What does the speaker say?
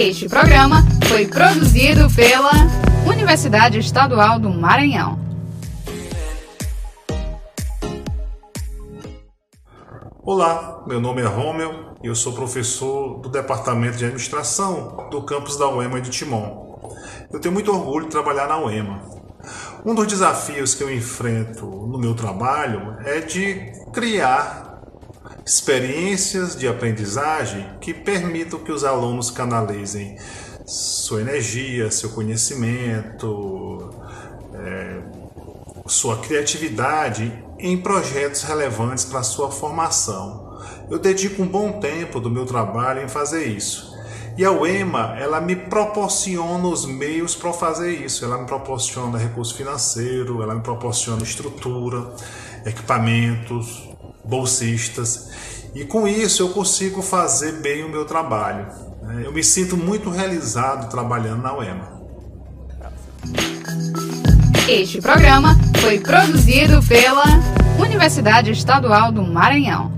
Este programa foi produzido pela Universidade Estadual do Maranhão. Olá, meu nome é Romel e eu sou professor do Departamento de Administração do campus da UEMA de Timon. Eu tenho muito orgulho de trabalhar na UEMA. Um dos desafios que eu enfrento no meu trabalho é de criar experiências de aprendizagem que permitam que os alunos canalizem sua energia, seu conhecimento, é, sua criatividade em projetos relevantes para sua formação. Eu dedico um bom tempo do meu trabalho em fazer isso. E a UEMA, ela me proporciona os meios para fazer isso. Ela me proporciona recurso financeiro, ela me proporciona estrutura, equipamentos, bolsistas. E com isso eu consigo fazer bem o meu trabalho. Né? Eu me sinto muito realizado trabalhando na UEMA. Este programa foi produzido pela Universidade Estadual do Maranhão.